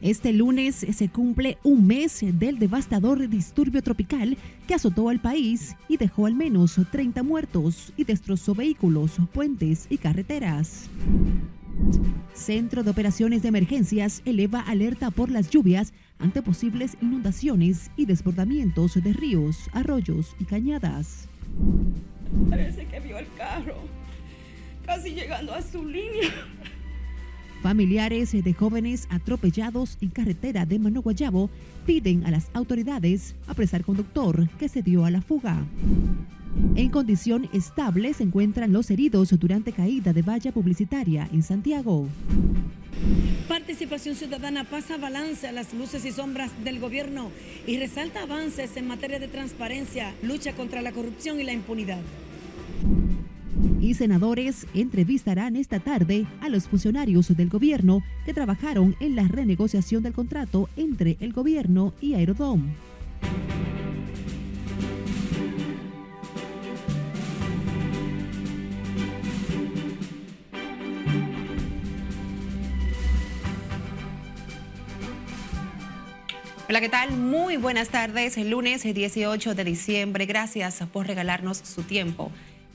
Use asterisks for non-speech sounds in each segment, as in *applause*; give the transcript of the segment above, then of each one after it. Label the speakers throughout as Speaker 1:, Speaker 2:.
Speaker 1: Este lunes se cumple un mes del devastador disturbio tropical que azotó al país y dejó al menos 30 muertos y destrozó vehículos, puentes y carreteras. Centro de Operaciones de Emergencias eleva alerta por las lluvias ante posibles inundaciones y desbordamientos de ríos, arroyos y cañadas.
Speaker 2: Parece que vio el carro casi llegando a su línea.
Speaker 1: Familiares de jóvenes atropellados en carretera de Manoguayabo piden a las autoridades apresar conductor que se dio a la fuga. En condición estable se encuentran los heridos durante caída de valla publicitaria en Santiago.
Speaker 3: Participación Ciudadana pasa balance a las luces y sombras del gobierno y resalta avances en materia de transparencia, lucha contra la corrupción y la impunidad
Speaker 1: y senadores entrevistarán esta tarde a los funcionarios del gobierno que trabajaron en la renegociación del contrato entre el gobierno y Aerodom.
Speaker 4: Hola, ¿qué tal? Muy buenas tardes. El lunes 18 de diciembre. Gracias por regalarnos su tiempo.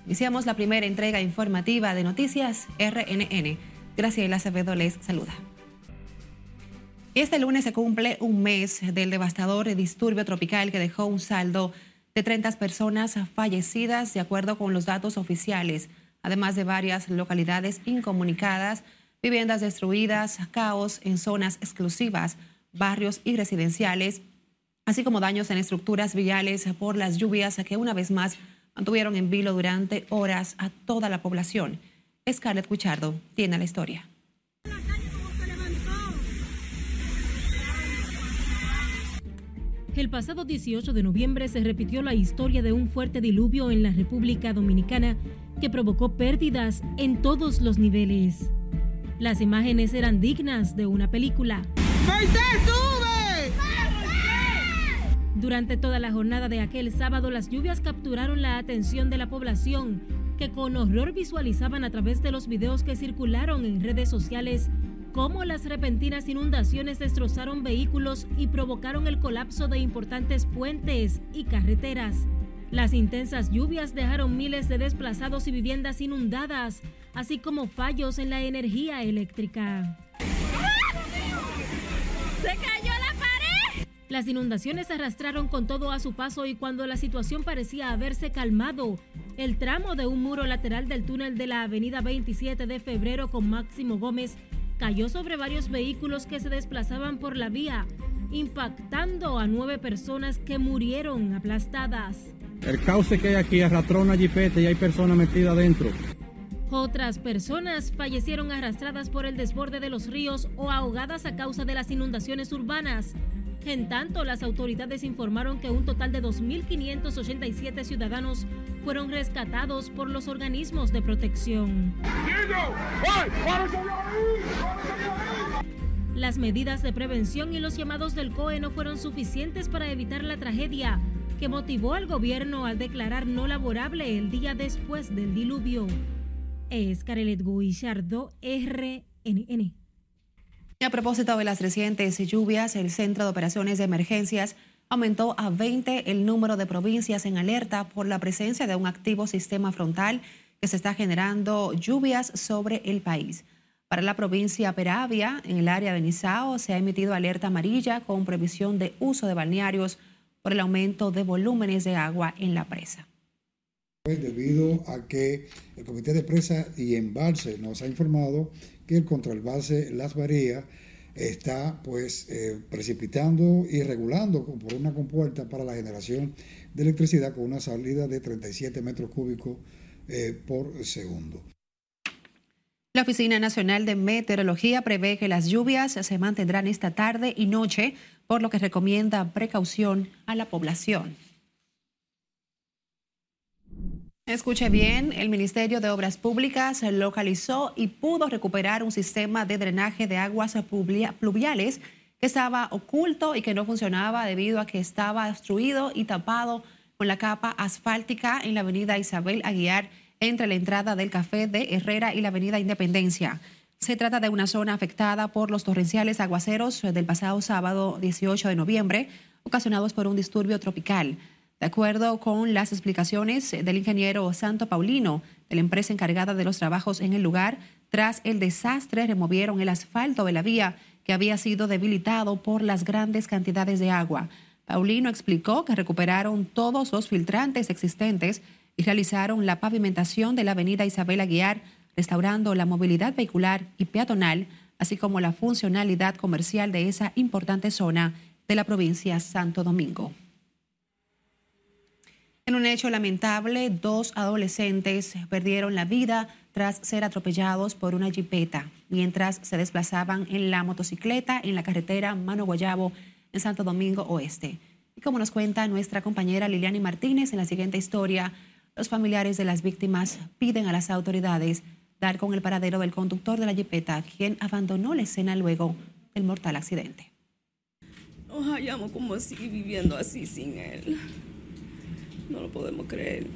Speaker 4: Iniciamos la primera entrega informativa de Noticias RNN. Graciela Acevedo les saluda. Este lunes se cumple un mes del devastador disturbio tropical que dejó un saldo de 30 personas fallecidas, de acuerdo con los datos oficiales, además de varias localidades incomunicadas, viviendas destruidas, caos en zonas exclusivas, barrios y residenciales, así como daños en estructuras viales por las lluvias que una vez más mantuvieron en vilo durante horas a toda la población. Scarlett Cuchardo tiene la historia.
Speaker 5: El pasado 18 de noviembre se repitió la historia de un fuerte diluvio en la República Dominicana que provocó pérdidas en todos los niveles. Las imágenes eran dignas de una película. Durante toda la jornada de aquel sábado, las lluvias capturaron la atención de la población, que con horror visualizaban a través de los videos que circularon en redes sociales cómo las repentinas inundaciones destrozaron vehículos y provocaron el colapso de importantes puentes y carreteras. Las intensas lluvias dejaron miles de desplazados y viviendas inundadas, así como fallos en la energía eléctrica. ¡Se cayó la las inundaciones arrastraron con todo a su paso y cuando la situación parecía haberse calmado, el tramo de un muro lateral del túnel de la avenida 27 de febrero con Máximo Gómez cayó sobre varios vehículos que se desplazaban por la vía, impactando a nueve personas que murieron aplastadas.
Speaker 6: El cauce que hay aquí arrastró una jipeta y hay personas metidas adentro.
Speaker 5: Otras personas fallecieron arrastradas por el desborde de los ríos o ahogadas a causa de las inundaciones urbanas. En tanto, las autoridades informaron que un total de 2.587 ciudadanos fueron rescatados por los organismos de protección. Las medidas de prevención y los llamados del COE no fueron suficientes para evitar la tragedia que motivó al gobierno a declarar no laborable el día después del diluvio. Es Carelet Guillardo, RNN.
Speaker 4: A propósito de las recientes lluvias, el Centro de Operaciones de Emergencias aumentó a 20 el número de provincias en alerta por la presencia de un activo sistema frontal que se está generando lluvias sobre el país. Para la provincia Peravia, en el área de Nizao, se ha emitido alerta amarilla con previsión de uso de balnearios por el aumento de volúmenes de agua en la presa.
Speaker 7: Debido a que el Comité de Presa y Embalse nos ha informado que el contralbase Las Varías está pues eh, precipitando y regulando por una compuerta para la generación de electricidad con una salida de 37 metros cúbicos eh, por segundo.
Speaker 4: La Oficina Nacional de Meteorología prevé que las lluvias se mantendrán esta tarde y noche, por lo que recomienda precaución a la población. Escuche bien, el Ministerio de Obras Públicas localizó y pudo recuperar un sistema de drenaje de aguas pluviales que estaba oculto y que no funcionaba debido a que estaba obstruido y tapado con la capa asfáltica en la avenida Isabel Aguiar entre la entrada del café de Herrera y la avenida Independencia. Se trata de una zona afectada por los torrenciales aguaceros del pasado sábado 18 de noviembre, ocasionados por un disturbio tropical. De acuerdo con las explicaciones del ingeniero Santo Paulino, de la empresa encargada de los trabajos en el lugar, tras el desastre removieron el asfalto de la vía que había sido debilitado por las grandes cantidades de agua. Paulino explicó que recuperaron todos los filtrantes existentes y realizaron la pavimentación de la avenida Isabel Aguiar, restaurando la movilidad vehicular y peatonal, así como la funcionalidad comercial de esa importante zona de la provincia Santo Domingo. En un hecho lamentable, dos adolescentes perdieron la vida tras ser atropellados por una jipeta mientras se desplazaban en la motocicleta en la carretera Mano Guayabo en Santo Domingo Oeste. Y como nos cuenta nuestra compañera Liliani Martínez en la siguiente historia, los familiares de las víctimas piden a las autoridades dar con el paradero del conductor de la jipeta, quien abandonó la escena luego del mortal accidente.
Speaker 2: Nos hallamos como así, viviendo así sin él. No lo podemos creer.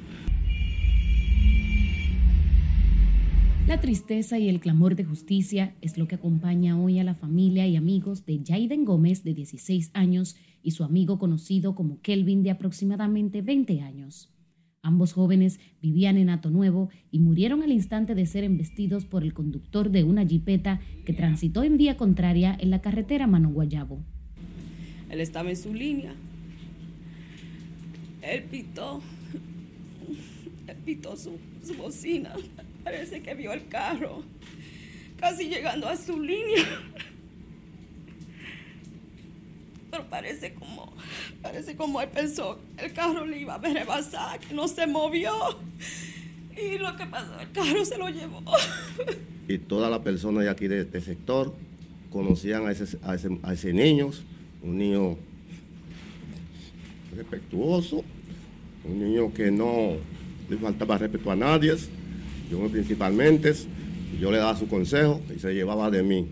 Speaker 8: La tristeza y el clamor de justicia es lo que acompaña hoy a la familia y amigos de Jaiden Gómez, de 16 años, y su amigo conocido como Kelvin, de aproximadamente 20 años. Ambos jóvenes vivían en Ato Nuevo y murieron al instante de ser embestidos por el conductor de una jipeta que transitó en vía contraria en la carretera Mano Guayabo.
Speaker 2: Él estaba en su línea él pitó, él pitó su, bocina. Parece que vio el carro casi llegando a su línea. Pero parece como, parece como él pensó, el carro le iba a rebasar, que no se movió. Y lo que pasó, el carro se lo llevó.
Speaker 9: Y todas las personas de aquí de este sector conocían a ese, a ese, a ese niño, un niño respetuoso, un niño que no le faltaba respeto a nadie, yo principalmente, yo le daba su consejo y se llevaba de mí,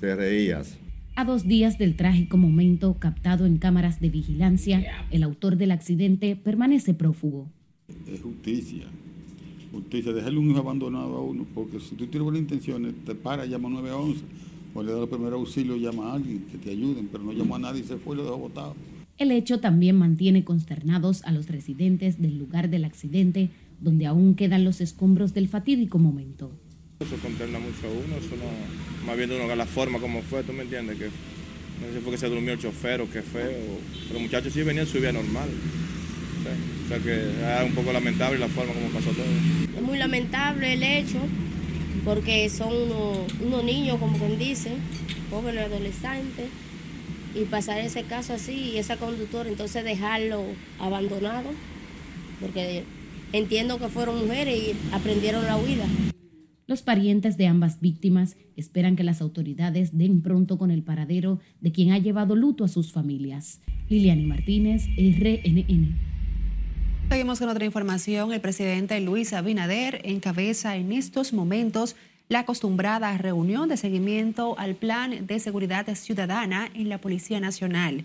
Speaker 9: se reía.
Speaker 8: A dos días del trágico momento captado en cámaras de vigilancia, el autor del accidente permanece prófugo.
Speaker 10: Es justicia. Justicia, dejarle un hijo abandonado a uno, porque si tú tienes buenas intenciones, te para, llama 911, o le da el primer auxilio, llama a alguien que te ayuden, pero no llama a nadie y se fue y lo dejó botado.
Speaker 8: El hecho también mantiene consternados a los residentes del lugar del accidente, donde aún quedan los escombros del fatídico momento.
Speaker 11: Eso consterna mucho a uno, eso no, más bien uno que la forma como fue, tú me entiendes, que no sé si fue que se durmió el chofer o qué fue, o, pero muchachos sí venían su vida normal. O sea que es un poco lamentable la forma como pasó todo.
Speaker 12: Es muy lamentable el hecho, porque son unos, niños, como quien dice, jóvenes adolescentes, y pasar ese caso así y esa conductora entonces dejarlo abandonado, porque entiendo que fueron mujeres y aprendieron la huida.
Speaker 8: Los parientes de ambas víctimas esperan que las autoridades den pronto con el paradero de quien ha llevado luto a sus familias. Liliani Martínez, RNN.
Speaker 4: Seguimos con otra información. El presidente Luis Abinader encabeza en estos momentos la acostumbrada reunión de seguimiento al Plan de Seguridad Ciudadana en la Policía Nacional.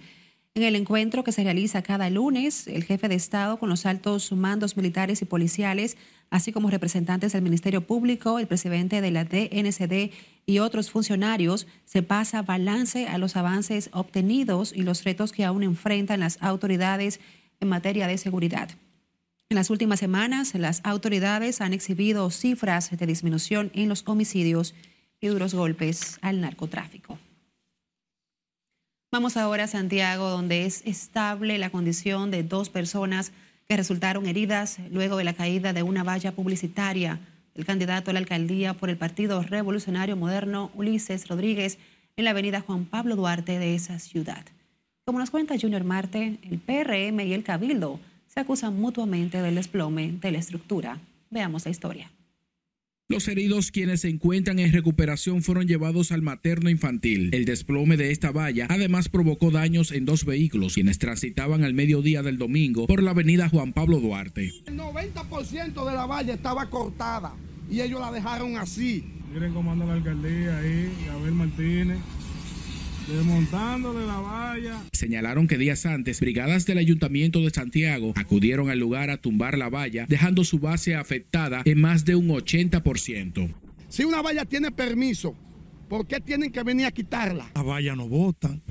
Speaker 4: En el encuentro que se realiza cada lunes, el jefe de Estado con los altos mandos militares y policiales, así como representantes del Ministerio Público, el presidente de la DNCD y otros funcionarios, se pasa balance a los avances obtenidos y los retos que aún enfrentan las autoridades en materia de seguridad. En las últimas semanas, las autoridades han exhibido cifras de disminución en los homicidios y duros golpes al narcotráfico. Vamos ahora a Santiago, donde es estable la condición de dos personas que resultaron heridas luego de la caída de una valla publicitaria del candidato a la alcaldía por el Partido Revolucionario Moderno, Ulises Rodríguez, en la avenida Juan Pablo Duarte de esa ciudad. Como nos cuenta Junior Marte, el PRM y el Cabildo se acusan mutuamente del desplome de la estructura. Veamos la historia.
Speaker 13: Los heridos quienes se encuentran en recuperación fueron llevados al materno infantil. El desplome de esta valla además provocó daños en dos vehículos quienes transitaban al mediodía del domingo por la avenida Juan Pablo Duarte.
Speaker 14: El 90% de la valla estaba cortada y ellos la dejaron así.
Speaker 15: Miren cómo anda la alcaldía ahí, Gabriel Martínez desmontándole la valla.
Speaker 13: Señalaron que días antes, brigadas del Ayuntamiento de Santiago acudieron al lugar a tumbar la valla, dejando su base afectada en más de un 80%.
Speaker 14: Si una valla tiene permiso, ¿por qué tienen que venir a quitarla?
Speaker 16: Las vallas no votan,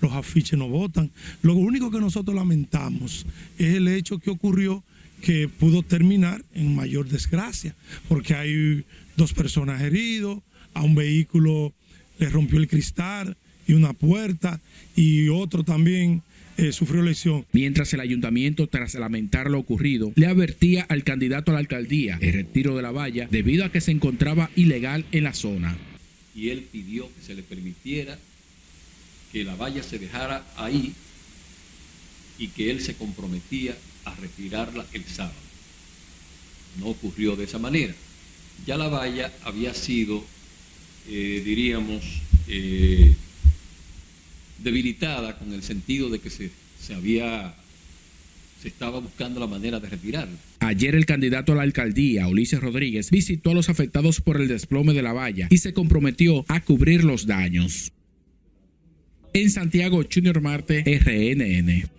Speaker 16: los afiches no votan. Lo único que nosotros lamentamos es el hecho que ocurrió que pudo terminar en mayor desgracia, porque hay dos personas heridas, a un vehículo le rompió el cristal y una puerta, y otro también eh, sufrió lesión.
Speaker 13: Mientras el ayuntamiento, tras lamentar lo ocurrido, le advertía al candidato a la alcaldía el retiro de la valla debido a que se encontraba ilegal en la zona.
Speaker 17: Y él pidió que se le permitiera que la valla se dejara ahí y que él se comprometía a retirarla el sábado. No ocurrió de esa manera. Ya la valla había sido, eh, diríamos, eh, debilitada con el sentido de que se, se había se estaba buscando la manera de retirarla.
Speaker 13: Ayer el candidato a la alcaldía, Ulises Rodríguez, visitó a los afectados por el desplome de la valla y se comprometió a cubrir los daños. En Santiago, Junior Marte, RNN.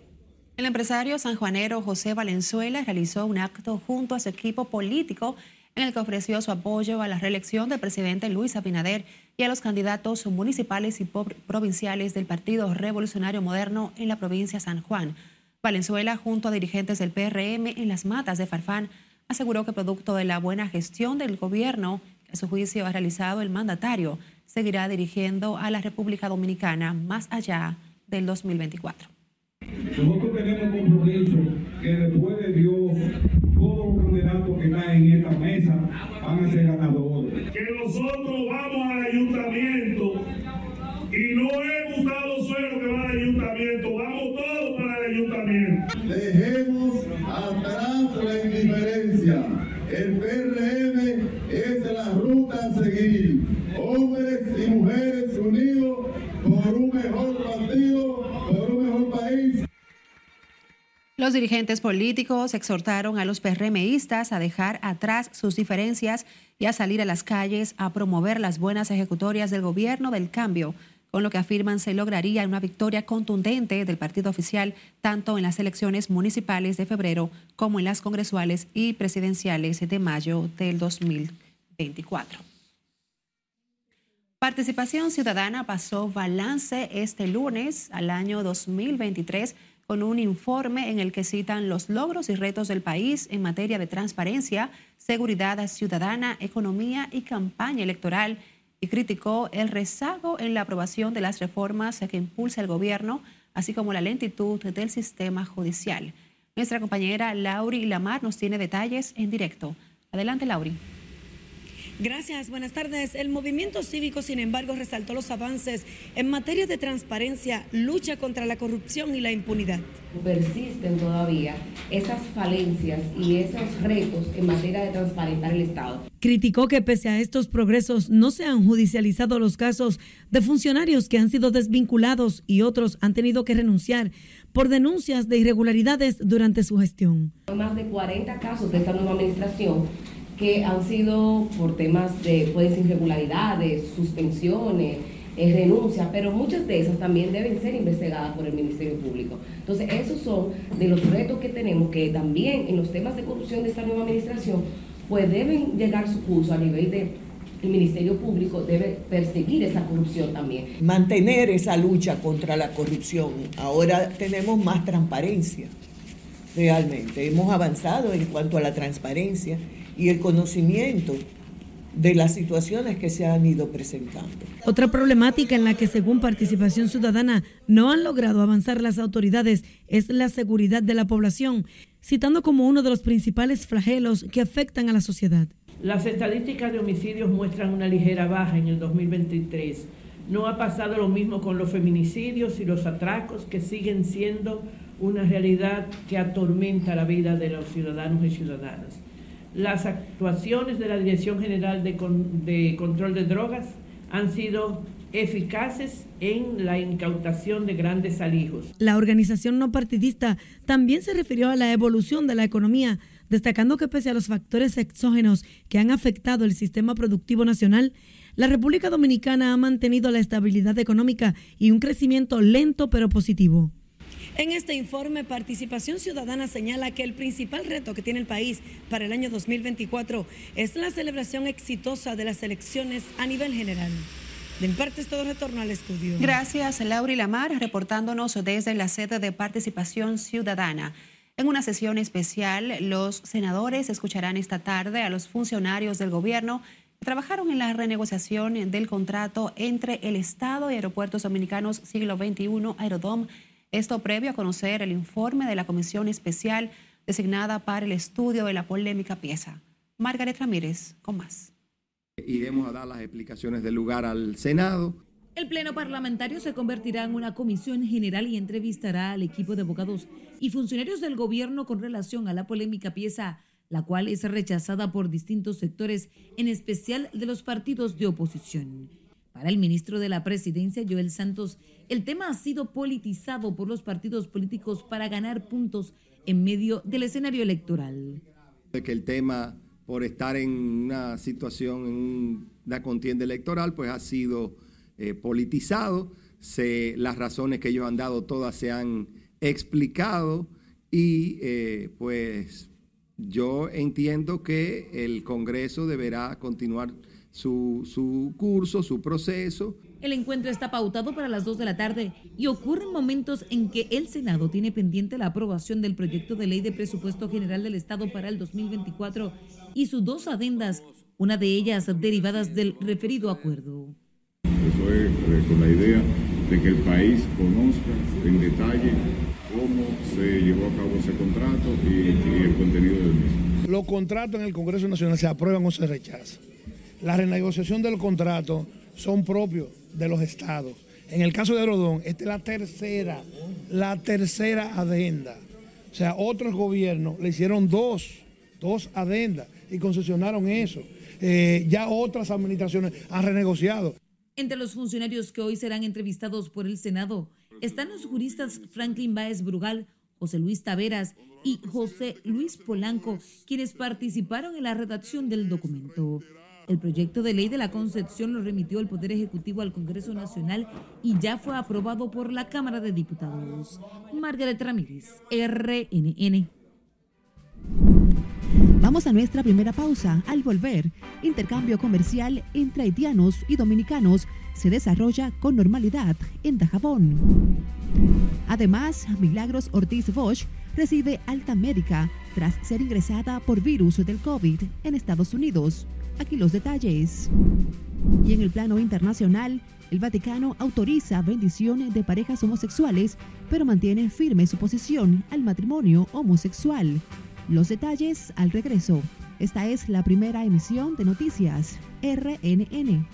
Speaker 4: El empresario sanjuanero José Valenzuela realizó un acto junto a su equipo político en el que ofreció su apoyo a la reelección del presidente Luis Abinader y a los candidatos municipales y provinciales del Partido Revolucionario Moderno en la provincia de San Juan. Valenzuela, junto a dirigentes del PRM en las matas de Farfán, aseguró que producto de la buena gestión del gobierno que a su juicio ha realizado el mandatario, seguirá dirigiendo a la República Dominicana más allá del 2024.
Speaker 18: Nosotros tenemos compromiso que después de Dios, candidatos que están en esta mesa van a ser ganadores.
Speaker 19: Que nosotros vamos al ayuntamiento y no he buscado suelo que va al ayuntamiento, vamos todos para el ayuntamiento.
Speaker 18: Dejemos atrás la indiferencia. El PRM es la ruta a seguir. Hombres y mujeres unidos por un mejor partido, por un mejor país.
Speaker 4: Los dirigentes políticos exhortaron a los PRMistas a dejar atrás sus diferencias y a salir a las calles a promover las buenas ejecutorias del gobierno del cambio, con lo que afirman se lograría una victoria contundente del partido oficial tanto en las elecciones municipales de febrero como en las congresuales y presidenciales de mayo del 2024. Participación Ciudadana pasó balance este lunes al año 2023 con un informe en el que citan los logros y retos del país en materia de transparencia, seguridad ciudadana, economía y campaña electoral y criticó el rezago en la aprobación de las reformas que impulsa el gobierno, así como la lentitud del sistema judicial. Nuestra compañera Lauri Lamar nos tiene detalles en directo. Adelante, Lauri.
Speaker 3: Gracias, buenas tardes. El movimiento cívico, sin embargo, resaltó los avances en materia de transparencia, lucha contra la corrupción y la impunidad.
Speaker 12: Persisten todavía esas falencias y esos retos en materia de transparentar el Estado.
Speaker 3: Criticó que pese a estos progresos no se han judicializado los casos de funcionarios que han sido desvinculados y otros han tenido que renunciar por denuncias de irregularidades durante su gestión.
Speaker 12: Más de 40 casos de esta nueva administración que han sido por temas de pues, irregularidades, suspensiones, eh, renuncias, pero muchas de esas también deben ser investigadas por el Ministerio Público. Entonces, esos son de los retos que tenemos, que también en los temas de corrupción de esta nueva administración, pues deben llegar su curso a nivel de el Ministerio Público debe perseguir esa corrupción también.
Speaker 20: Mantener esa lucha contra la corrupción. Ahora tenemos más transparencia, realmente. Hemos avanzado en cuanto a la transparencia y el conocimiento de las situaciones que se han ido presentando.
Speaker 3: Otra problemática en la que según Participación Ciudadana no han logrado avanzar las autoridades es la seguridad de la población, citando como uno de los principales flagelos que afectan a la sociedad.
Speaker 21: Las estadísticas de homicidios muestran una ligera baja en el 2023. No ha pasado lo mismo con los feminicidios y los atracos que siguen siendo una realidad que atormenta la vida de los ciudadanos y ciudadanas las actuaciones de la Dirección General de, Control de Drogas han sido eficaces en la incautación de grandes alijos.
Speaker 3: La organización no partidista también se refirió a la evolución de la economía, destacando que pese a los factores exógenos que han afectado el sistema productivo nacional, la República Dominicana ha mantenido la estabilidad económica y un crecimiento lento pero positivo. En este informe, Participación Ciudadana señala que el principal reto que tiene el país para el año 2024 es la celebración exitosa de las elecciones a nivel general. De mi parte es todo retorno al estudio.
Speaker 4: Gracias, Laura y Lamar, reportándonos desde la sede de Participación Ciudadana. En una sesión especial, los senadores escucharán esta tarde a los funcionarios del gobierno que trabajaron en la renegociación del contrato entre el Estado y Aeropuertos Dominicanos Siglo XXI Aerodom. Esto previo a conocer el informe de la comisión especial designada para el estudio de la polémica pieza. Margaret Ramírez, con más.
Speaker 22: Iremos a dar las explicaciones del lugar al Senado
Speaker 23: el Pleno Parlamentario se convertirá en una comisión general y entrevistará al equipo de abogados y funcionarios del gobierno con relación a la polémica pieza, la cual es rechazada por distintos sectores, en especial de los partidos de oposición. Para el ministro de la Presidencia, Joel Santos, el tema ha sido politizado por los partidos políticos para ganar puntos en medio del escenario electoral.
Speaker 22: Que el tema, por estar en una situación, en una contienda electoral, pues ha sido eh, politizado. Se, las razones que ellos han dado todas se han explicado y eh, pues yo entiendo que el Congreso deberá continuar su, su curso, su proceso.
Speaker 23: El encuentro está pautado para las 2 de la tarde y ocurren momentos en que el Senado tiene pendiente la aprobación del proyecto de ley de presupuesto general del Estado para el 2024 y sus dos adendas, una de ellas derivadas del referido acuerdo.
Speaker 24: Eso es eh, con la idea de que el país conozca en detalle cómo se llevó a cabo ese contrato y, el contenido del mismo.
Speaker 14: Los contratos en el Congreso Nacional se aprueban o se rechazan. La renegociación del contrato son propios de los estados. En el caso de Rodón, esta es la tercera, la tercera adenda. O sea, otros gobiernos le hicieron dos, dos adendas y concesionaron eso. Eh, ya otras administraciones han renegociado.
Speaker 23: Entre los funcionarios que hoy serán entrevistados por el Senado están los juristas Franklin Baez Brugal, José Luis Taveras y José Luis Polanco, quienes participaron en la redacción del documento. El proyecto de ley de la Concepción lo remitió el Poder Ejecutivo al Congreso Nacional y ya fue aprobado por la Cámara de Diputados. Margaret Ramírez, RNN.
Speaker 1: Vamos a nuestra primera pausa. Al volver, intercambio comercial entre haitianos y dominicanos se desarrolla con normalidad en Dajabón. Además, Milagros Ortiz Bosch recibe alta médica tras ser ingresada por virus del COVID en Estados Unidos. Aquí los detalles. Y en el plano internacional, el Vaticano autoriza bendición de parejas homosexuales, pero mantiene firme su posición al matrimonio homosexual. Los detalles al regreso. Esta es la primera emisión de Noticias RNN.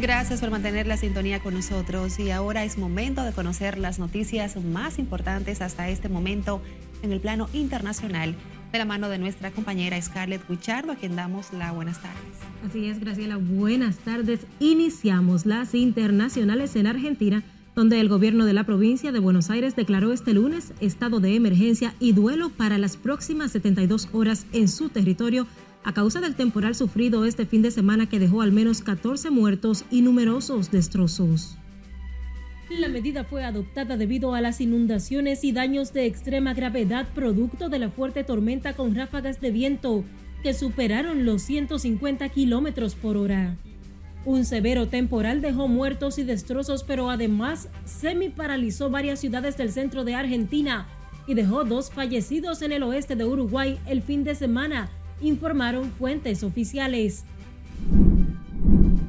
Speaker 4: Gracias por mantener la sintonía con nosotros y ahora es momento de conocer las noticias más importantes hasta este momento en el plano internacional de la mano de nuestra compañera Scarlett Guichardo, a quien damos la buenas tardes.
Speaker 5: Así es, Graciela, buenas tardes. Iniciamos las internacionales en Argentina, donde el gobierno de la provincia de Buenos Aires declaró este lunes estado de emergencia y duelo para las próximas 72 horas en su territorio a causa del temporal sufrido este fin de semana que dejó al menos 14 muertos y numerosos destrozos. La medida fue adoptada debido a las inundaciones y daños de extrema gravedad producto de la fuerte tormenta con ráfagas de viento que superaron los 150 kilómetros por hora. Un severo temporal dejó muertos y destrozos, pero además semi-paralizó varias ciudades del centro de Argentina y dejó dos fallecidos en el oeste de Uruguay el fin de semana, informaron fuentes oficiales.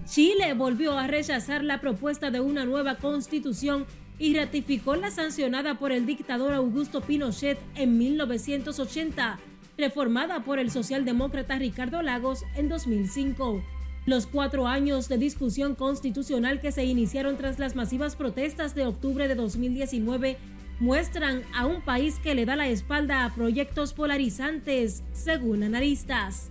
Speaker 5: Chile volvió a rechazar la propuesta de una nueva constitución y ratificó la sancionada por el dictador Augusto Pinochet en 1980, reformada por el socialdemócrata Ricardo Lagos en 2005. Los cuatro años de discusión constitucional que se iniciaron tras las masivas protestas de octubre de 2019 muestran a un país que le da la espalda a proyectos polarizantes, según analistas.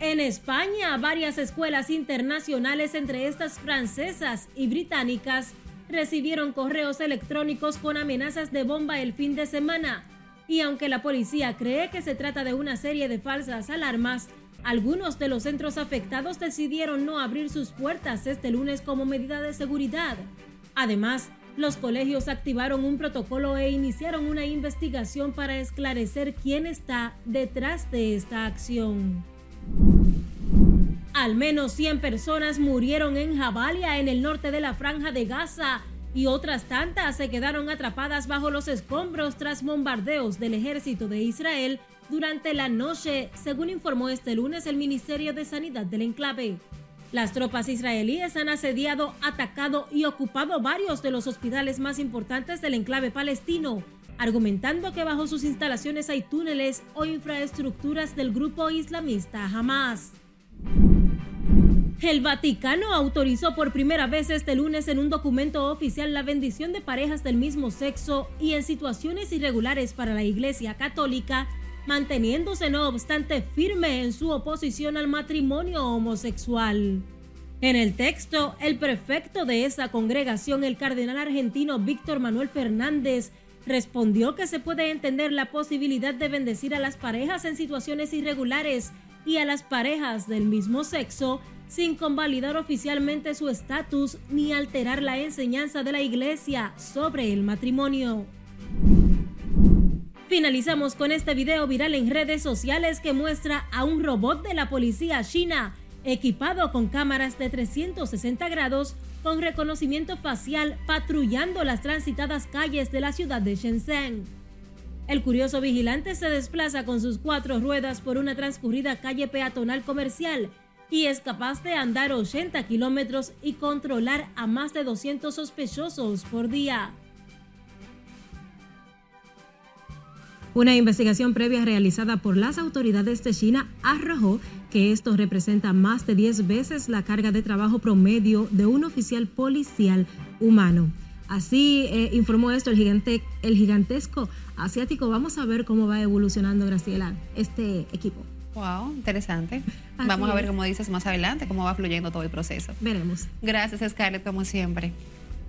Speaker 5: En España, varias escuelas internacionales, entre estas francesas y británicas, recibieron correos electrónicos con amenazas de bomba el fin de semana. Y aunque la policía cree que se trata de una serie de falsas alarmas, algunos de los centros afectados decidieron no abrir sus puertas este lunes como medida de seguridad. Además, los colegios activaron un protocolo e iniciaron una investigación para esclarecer quién está detrás de esta acción. Al menos 100 personas murieron en Jabalia, en el norte de la franja de Gaza, y otras tantas se quedaron atrapadas bajo los escombros tras bombardeos del ejército de Israel durante la noche, según informó este lunes el Ministerio de Sanidad del enclave. Las tropas israelíes han asediado, atacado y ocupado varios de los hospitales más importantes del enclave palestino, argumentando que bajo sus instalaciones hay túneles o infraestructuras del grupo islamista Hamas. El Vaticano autorizó por primera vez este lunes en un documento oficial la bendición de parejas del mismo sexo y en situaciones irregulares para la Iglesia Católica, manteniéndose no obstante firme en su oposición al matrimonio homosexual. En el texto, el prefecto de esa congregación, el cardenal argentino Víctor Manuel Fernández, respondió que se puede entender la posibilidad de bendecir a las parejas en situaciones irregulares y a las parejas del mismo sexo sin convalidar oficialmente su estatus ni alterar la enseñanza de la Iglesia sobre el matrimonio. Finalizamos con este video viral en redes sociales que muestra a un robot de la policía china equipado con cámaras de 360 grados con reconocimiento facial patrullando las transitadas calles de la ciudad de Shenzhen. El curioso vigilante se desplaza con sus cuatro ruedas por una transcurrida calle peatonal comercial y es capaz de andar 80 kilómetros y controlar a más de 200 sospechosos por día. Una investigación previa realizada por las autoridades de China arrojó que esto representa más de 10 veces la carga de trabajo promedio de un oficial policial humano. Así eh, informó esto el, gigante, el gigantesco asiático. Vamos a ver cómo va evolucionando, Graciela, este equipo.
Speaker 4: Wow, interesante. Vamos a ver, cómo dices, más adelante, cómo va fluyendo todo el proceso.
Speaker 5: Veremos.
Speaker 4: Gracias, Scarlett, como siempre.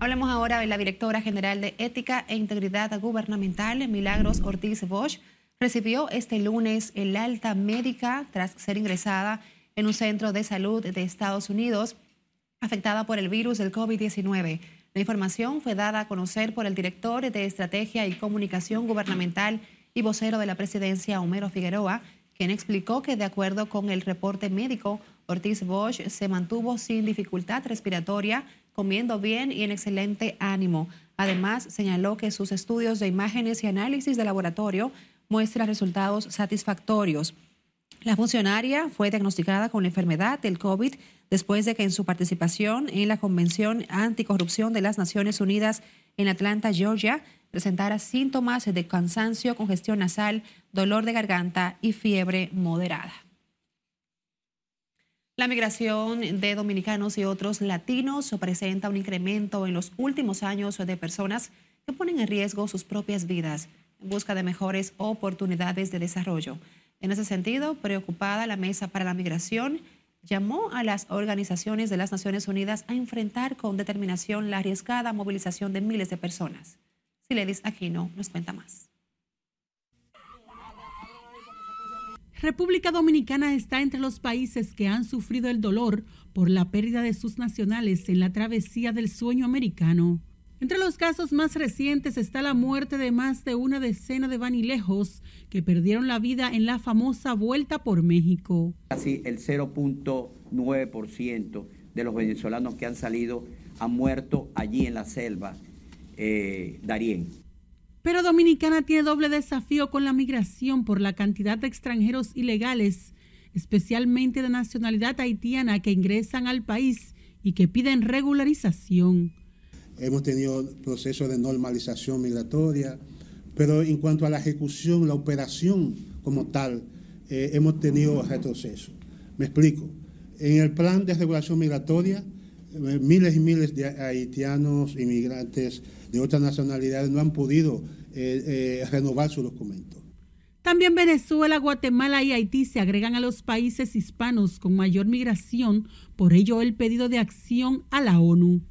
Speaker 4: Hablemos ahora de la directora general de Ética e Integridad Gubernamental, Milagros Ortiz Bosch. Recibió este lunes el alta médica tras ser ingresada en un centro de salud de Estados Unidos afectada por el virus del COVID-19. La información fue dada a conocer por el director de Estrategia y Comunicación Gubernamental y vocero de la presidencia, Homero Figueroa, quien explicó que de acuerdo con el reporte médico, Ortiz Bosch se mantuvo sin dificultad respiratoria, comiendo bien y en excelente ánimo. Además, señaló que sus estudios de imágenes y análisis de laboratorio muestran resultados satisfactorios. La funcionaria fue diagnosticada con la enfermedad del COVID después de que en su participación en la Convención Anticorrupción de las Naciones Unidas en Atlanta, Georgia, presentara síntomas de cansancio, congestión nasal, dolor de garganta y fiebre moderada. La migración de dominicanos y otros latinos presenta un incremento en los últimos años de personas que ponen en riesgo sus propias vidas en busca de mejores oportunidades de desarrollo. En ese sentido, preocupada la Mesa para la Migración llamó a las organizaciones de las Naciones Unidas a enfrentar con determinación la arriesgada movilización de miles de personas. Siledis Aquino nos cuenta más.
Speaker 25: República Dominicana está entre los países que han sufrido el dolor por la pérdida de sus nacionales en la travesía del sueño americano. Entre los casos más recientes está la muerte de más de una decena de vanilejos que perdieron la vida en la famosa Vuelta por México.
Speaker 26: Casi el 0.9% de los venezolanos que han salido han muerto allí en la selva eh.
Speaker 25: Pero Dominicana tiene doble desafío con la migración por la cantidad de extranjeros ilegales, especialmente de nacionalidad haitiana que ingresan al país y que piden regularización.
Speaker 27: Hemos tenido procesos de normalización migratoria, pero en cuanto a la ejecución, la operación como tal, eh, hemos tenido retroceso. Me explico. En el plan de regulación migratoria, miles y miles de haitianos, inmigrantes de otras nacionalidades no han podido eh, eh, renovar su documento.
Speaker 25: También Venezuela, Guatemala y Haití se agregan a los países hispanos con mayor migración, por ello el pedido de acción a la ONU.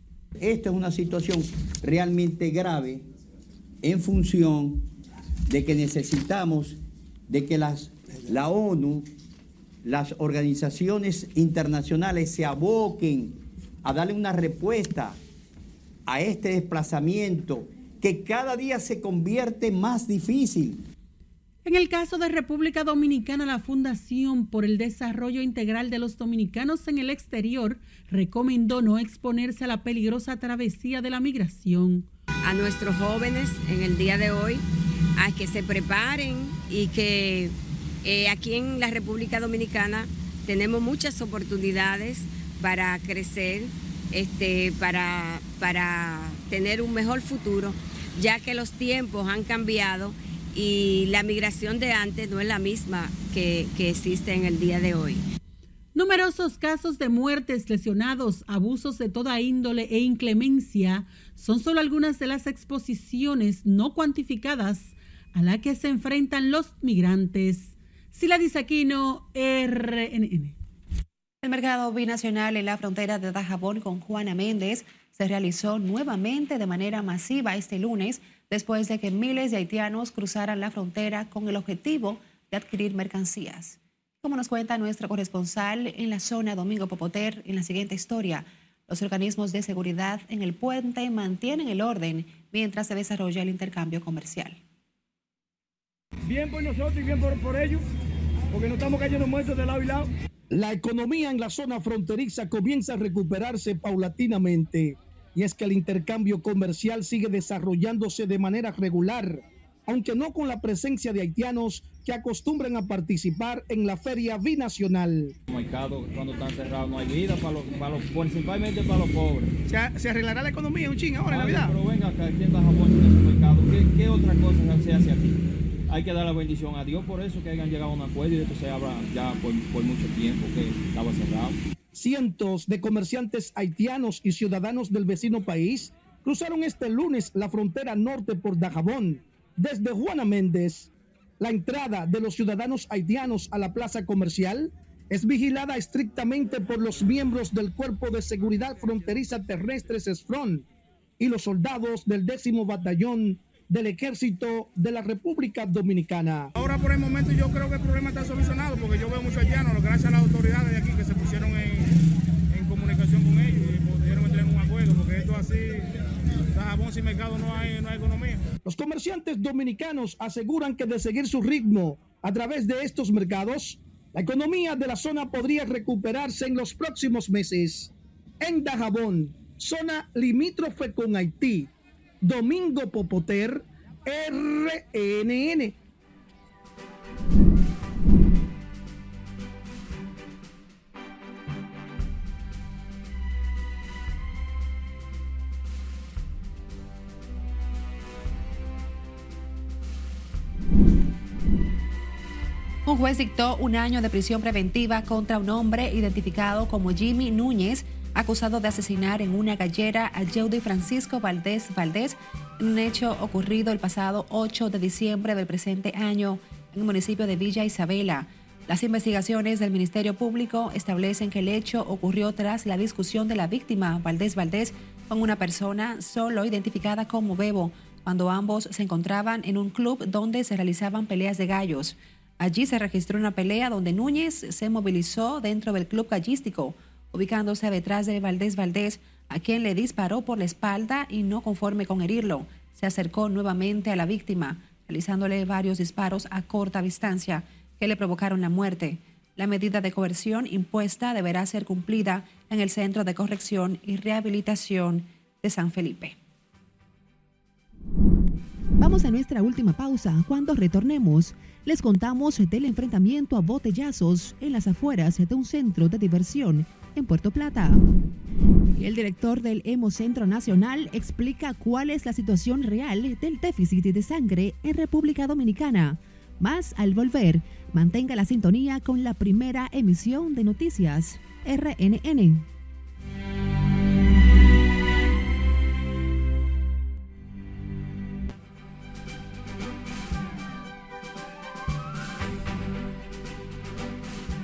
Speaker 26: Esta es una situación realmente grave en función de que necesitamos de que las, la ONU, las organizaciones internacionales se aboquen a darle una respuesta a este desplazamiento que cada día se convierte más difícil.
Speaker 25: En el caso de República Dominicana, la Fundación por el Desarrollo Integral de los Dominicanos en el Exterior recomendó no exponerse a la peligrosa travesía de la migración.
Speaker 28: A nuestros jóvenes en el día de hoy a que se preparen y que eh, aquí en la República Dominicana tenemos muchas oportunidades para crecer, este, para, para tener un mejor futuro, ya que los tiempos han cambiado y la migración de antes no es la misma que, que existe en el día de hoy.
Speaker 25: Numerosos casos de muertes, lesionados, abusos de toda índole e inclemencia son solo algunas de las exposiciones no cuantificadas a la que se enfrentan los migrantes. Sila Aquino, RNN.
Speaker 4: El mercado binacional en la frontera de Dajabón con Juana Méndez se realizó nuevamente de manera masiva este lunes después de que miles de haitianos cruzaran la frontera con el objetivo de adquirir mercancías. Como nos cuenta nuestro corresponsal en la zona Domingo Popoter en la siguiente historia, los organismos de seguridad en el puente mantienen el orden mientras se desarrolla el intercambio comercial.
Speaker 15: Bien por nosotros y bien por, ellos, porque no estamos cayendo muertos de lado y lado.
Speaker 29: La economía en la zona fronteriza comienza a recuperarse paulatinamente y es que el intercambio comercial sigue desarrollándose de manera regular, aunque no con la presencia de haitianos que acostumbran a participar en la feria binacional.
Speaker 30: mercado cuando están cerrados no hay vida para los, para los principalmente para los pobres.
Speaker 15: ¿Se, arreglará la economía un ching ahora en Navidad?
Speaker 30: Pero venga acá, aquí en Japón en ese mercado, ¿qué, ¿qué otra cosa se hace aquí? Hay que dar la bendición a Dios por eso que hayan llegado a un acuerdo y esto se abra ya por, mucho tiempo que estaba cerrado.
Speaker 29: Cientos de comerciantes haitianos y ciudadanos del vecino país cruzaron este lunes la frontera norte por Dajabón. Desde Juana Méndez, la entrada de los ciudadanos haitianos a la plaza comercial es vigilada estrictamente por los miembros del Cuerpo de Seguridad Fronteriza Terrestre SESFRON y los soldados del décimo batallón del ejército de la República Dominicana.
Speaker 15: Ahora por el momento yo creo que el problema está solucionado porque yo veo muchos haitianos, gracias a las autoridades de aquí que se pusieron en, comunicación con ellos y pudieron entrar en un acuerdo porque esto así, jabón sin mercado no hay, no hay economía.
Speaker 29: Los comerciantes dominicanos aseguran que de seguir su ritmo a través de estos mercados, la economía de la zona podría recuperarse en los próximos meses. En Dajabón, zona limítrofe con Haití, Domingo Popoter, RNN.
Speaker 4: Un juez dictó un año de prisión preventiva contra un hombre identificado como Jimmy Núñez acusado de asesinar en una gallera a Jeudy Francisco Valdés Valdés un hecho ocurrido el pasado 8 de diciembre del presente año en el municipio de Villa Isabela. Las investigaciones del Ministerio Público establecen que el hecho ocurrió tras la discusión de la víctima, Valdés Valdés, con una persona solo identificada como Bebo, cuando ambos se encontraban en un club donde se realizaban peleas de gallos. Allí se registró una pelea donde Núñez se movilizó dentro del club gallístico ubicándose detrás de Valdés Valdés, a quien le disparó por la espalda y no conforme con herirlo, se acercó nuevamente a la víctima, realizándole varios disparos a corta distancia que le provocaron la muerte. La medida de coerción impuesta deberá ser cumplida en el Centro de Corrección y Rehabilitación de San Felipe.
Speaker 1: Vamos a nuestra última pausa. Cuando retornemos, les contamos del enfrentamiento a botellazos en las afueras de un centro de diversión en Puerto Plata. El director del Hemocentro Nacional explica cuál es la situación real del déficit de sangre en República Dominicana. Más al volver, mantenga la sintonía con la primera emisión de noticias RNN.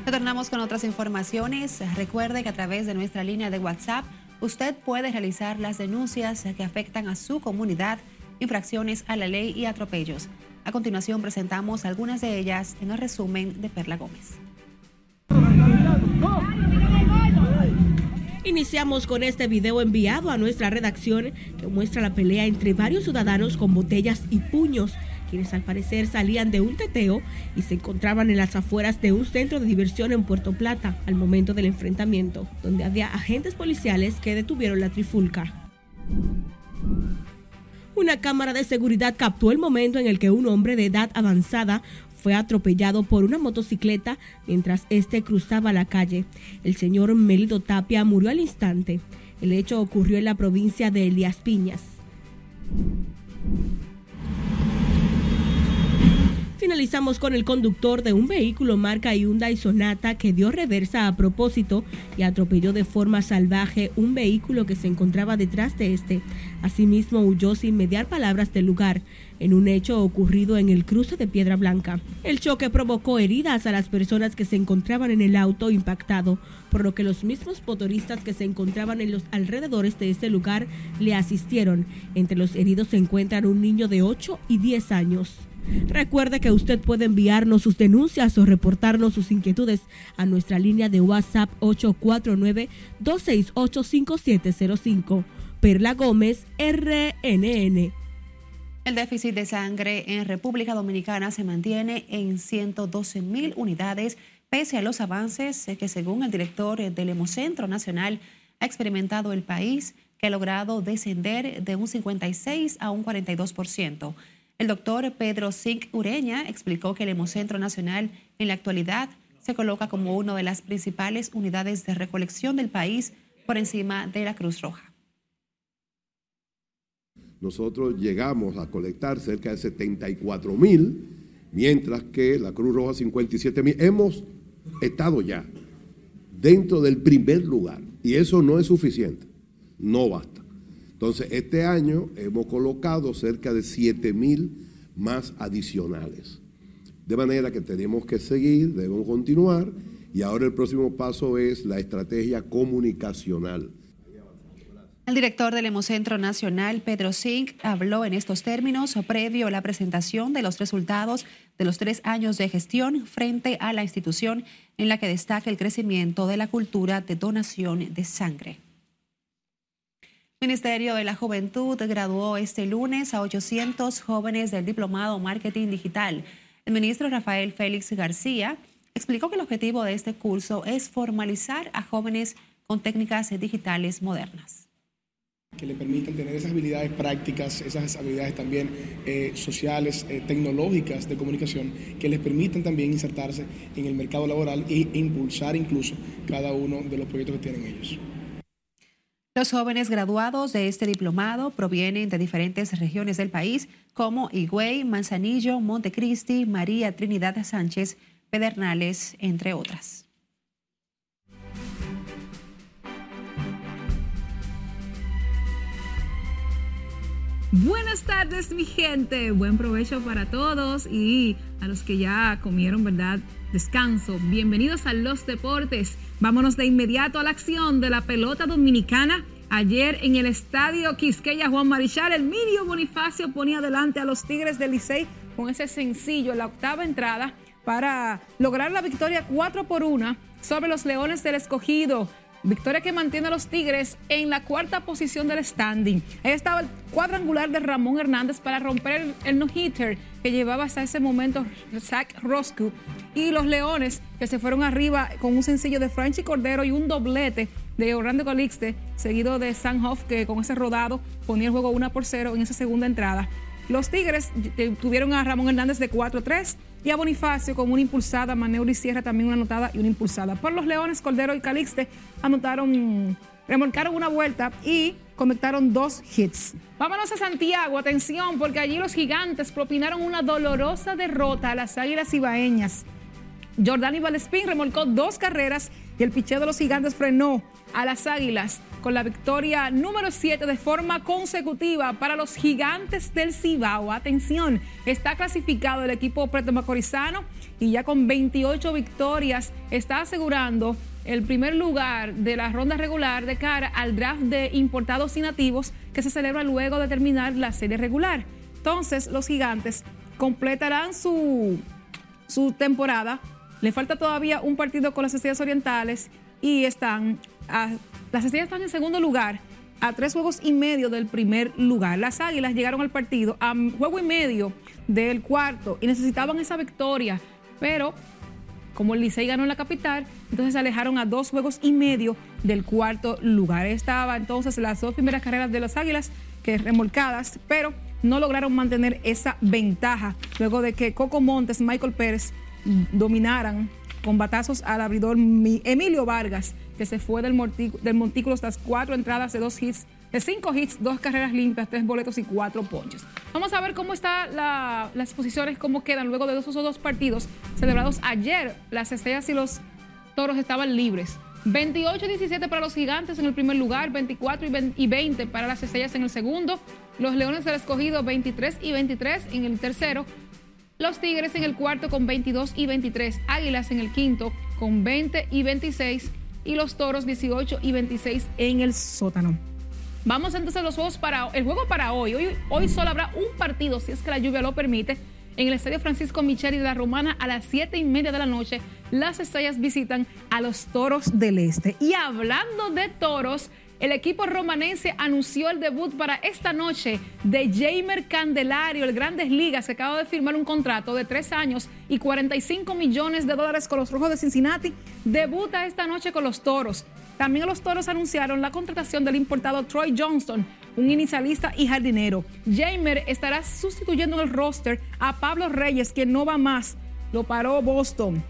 Speaker 4: Retornamos con otras informaciones. Recuerde que a través de nuestra línea de WhatsApp usted puede realizar las denuncias que afectan a su comunidad, infracciones a la ley y atropellos. A continuación presentamos algunas de ellas en el resumen de Perla Gómez.
Speaker 31: Iniciamos con este video enviado a nuestra redacción que muestra la pelea entre varios ciudadanos con botellas y puños, quienes al parecer salían de un teteo y se encontraban en las afueras de un centro de diversión en Puerto Plata al momento del enfrentamiento, donde había agentes policiales que detuvieron la trifulca. Una cámara de seguridad captó el momento en el que un hombre de edad avanzada fue atropellado por una motocicleta mientras este cruzaba la calle. El señor Melido Tapia murió al instante. El hecho ocurrió en la provincia de Elías Piñas. Finalizamos con el conductor de un vehículo marca Hyundai Sonata que dio reversa a propósito y atropelló de forma salvaje un vehículo que se encontraba detrás de este. Asimismo huyó sin mediar palabras del lugar en un hecho ocurrido en el cruce de Piedra Blanca. El choque provocó heridas a las personas que se encontraban en el auto impactado, por lo que los mismos motoristas que se encontraban en los alrededores de este lugar le asistieron. Entre los heridos se encuentran un niño de 8 y 10 años. Recuerde que usted puede enviarnos sus denuncias o reportarnos sus inquietudes a nuestra línea de WhatsApp 849-268-5705. Perla Gómez, RNN.
Speaker 4: El déficit de sangre en República Dominicana se mantiene en 112 mil unidades, pese a los avances que, según el director del Hemocentro Nacional, ha experimentado el país, que ha logrado descender de un 56 a un 42%. El doctor Pedro Sink Ureña explicó que el Hemocentro Nacional en la actualidad se coloca como una de las principales unidades de recolección del país por encima de la Cruz Roja.
Speaker 32: Nosotros llegamos a colectar cerca de 74 mil, mientras que la Cruz Roja 57 mil. Hemos estado ya dentro del primer lugar y eso no es suficiente, no basta. Entonces, este año hemos colocado cerca de 7 mil más adicionales. De manera que tenemos que seguir, debemos continuar y ahora el próximo paso es la estrategia comunicacional.
Speaker 4: El director del Hemocentro Nacional, Pedro Sink, habló en estos términos previo a la presentación de los resultados de los tres años de gestión frente a la institución en la que destaca el crecimiento de la cultura de donación de sangre. Ministerio de la Juventud graduó este lunes a 800 jóvenes del Diplomado Marketing Digital. El ministro Rafael Félix García explicó que el objetivo de este curso es formalizar a jóvenes con técnicas digitales modernas.
Speaker 33: Que le permitan tener esas habilidades prácticas, esas habilidades también eh, sociales, eh, tecnológicas de comunicación, que les permitan también insertarse en el mercado laboral e impulsar incluso cada uno de los proyectos que tienen ellos.
Speaker 4: Los jóvenes graduados de este diplomado provienen de diferentes regiones del país como Higüey, Manzanillo, Montecristi, María Trinidad Sánchez, Pedernales, entre otras.
Speaker 34: Buenas tardes mi gente, buen provecho para todos y a los que ya comieron, ¿verdad? Descanso. Bienvenidos a los deportes. Vámonos de inmediato a la acción de la pelota dominicana. Ayer en el estadio Quisqueya Juan Marichal, el Mirio Bonifacio ponía adelante a los Tigres del Licey con ese sencillo, la octava entrada, para lograr la victoria 4 por 1 sobre los Leones del Escogido. Victoria que mantiene a los Tigres en la cuarta posición del standing. Ahí estaba el cuadrangular de Ramón Hernández para romper el, no-hitter que llevaba hasta ese momento Zach Roscoe. Y los Leones que se fueron arriba con un sencillo de Franchi Cordero y un doblete de Orlando Calixte, seguido de Sanhoff, que con ese rodado ponía el juego 1 por 0 en esa segunda entrada. Los Tigres eh, tuvieron a Ramón Hernández de 4-3 y a Bonifacio con una impulsada, Maneuri Sierra también una anotada y una impulsada. Por los Leones, Cordero y Calixte anotaron, remolcaron una vuelta y conectaron dos hits. Vámonos a Santiago, atención, porque allí los gigantes propinaron una dolorosa derrota a las Águilas Ibaeñas. Jordani Valespín remolcó dos carreras y el picheo de los gigantes frenó a las Águilas con la victoria número 7 de forma consecutiva para los gigantes del Cibao. Atención, está clasificado el equipo preto macorizano y ya con 28 victorias está asegurando el primer lugar de la ronda regular de cara al draft de importados y nativos que se celebra luego de terminar la serie regular. Entonces, los gigantes completarán su, su temporada. Le falta todavía un partido con las estrellas orientales y están, las estrellas están en segundo lugar a tres juegos y medio del primer lugar. Las Águilas llegaron al partido a juego y medio del cuarto y necesitaban esa victoria, pero como el Licey ganó en la capital, entonces se alejaron a dos juegos y medio del cuarto lugar. Estaba entonces las dos primeras carreras de las Águilas que remolcadas, pero no lograron mantener esa ventaja luego de que Coco Montes, Michael Pérez dominaran con batazos al abridor Emilio Vargas, que se fue del, del montículo cuatro entradas de dos hits, de cinco hits, dos carreras limpias, tres boletos y cuatro ponches. Vamos a ver cómo están las posiciones, cómo quedan luego de esos dos partidos celebrados ayer. Las estrellas y los toros estaban libres. 28 y 17 para los gigantes en el primer lugar, 24 y 20 para las estrellas en el segundo, los leones del escogido 23 y 23 en el tercero, los tigres en el cuarto con 22 y 23, águilas en el quinto con 20 y 26 y los toros 18 y 26 en el sótano. Vamos entonces a los juegos para el juego para hoy. Hoy, hoy solo habrá un partido, si es que la lluvia lo permite, en el Estadio Francisco Micheli de la Romana a las 7 y media de la noche. Las estrellas visitan a los Toros del Este. Y hablando de toros, el equipo romanense anunció el debut para esta noche de Jamer Candelario, el Grandes Ligas, que acaba de firmar un contrato de tres años y 45 millones de dólares con los Rojos de Cincinnati. Debuta esta noche con los Toros. También los Toros anunciaron la contratación del importado Troy Johnston, un inicialista y jardinero. Jamer estará sustituyendo en el roster a Pablo Reyes, que no va más. Lo paró Boston.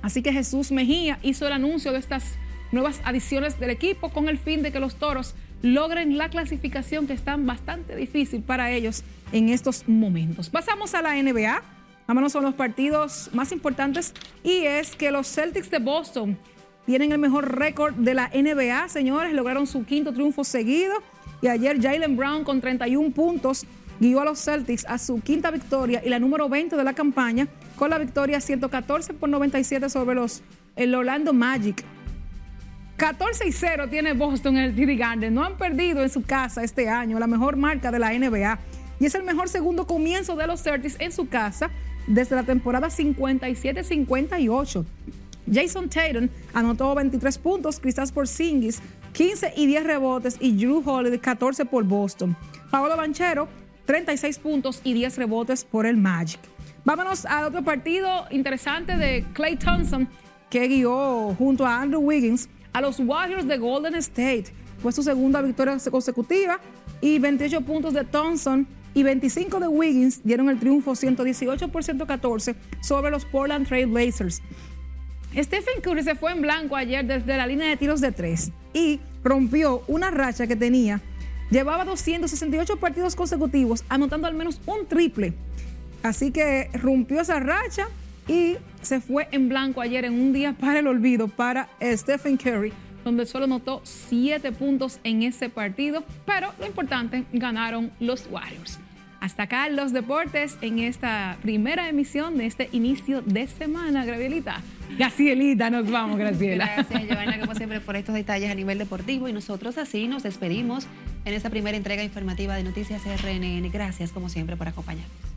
Speaker 34: Así que Jesús Mejía hizo el anuncio de estas nuevas adiciones del equipo con el fin de que los toros logren la clasificación que está bastante difícil para ellos en estos momentos. Pasamos a la NBA. Vámonos con los partidos más importantes y es que los Celtics de Boston tienen el mejor récord de la NBA, señores. Lograron su quinto triunfo seguido y ayer Jalen Brown con 31 puntos guió a los Celtics a su quinta victoria y la número 20 de la campaña con la victoria 114 por 97 sobre los el Orlando Magic. 14 y 0 tiene Boston en el TD Garden. No han perdido en su casa este año, la mejor marca de la NBA. Y es el mejor segundo comienzo de los Celtics en su casa desde la temporada 57-58. Jason Tatum anotó 23 puntos, Kristaps Porzingis 15 y 10 rebotes y Drew Holiday 14 por Boston. Paolo Banchero 36 puntos y 10 rebotes por el Magic. Vámonos al otro partido interesante de Clay Thompson que guió junto a Andrew Wiggins a los Warriors de Golden State. Fue su segunda victoria consecutiva y 28 puntos de Thompson y 25 de Wiggins dieron el triunfo 118 por 114 sobre los Portland Trail Blazers. Stephen Curry se fue en blanco ayer desde la línea de tiros de tres y rompió una racha que tenía. Llevaba 268 partidos consecutivos anotando al menos un triple. Así que rompió esa racha y se fue en blanco ayer en un día para el olvido para Stephen Curry, donde solo notó 7 puntos en ese partido, pero lo importante, ganaron los Warriors. Hasta acá los deportes en esta primera emisión de este inicio de semana, Gracielita. Gracielita, nos vamos, Graciela. *laughs*
Speaker 4: Gracias, Joana, como siempre, por estos detalles a nivel deportivo. Y nosotros así nos despedimos en esta primera entrega informativa de Noticias RNN. Gracias, como siempre, por acompañarnos.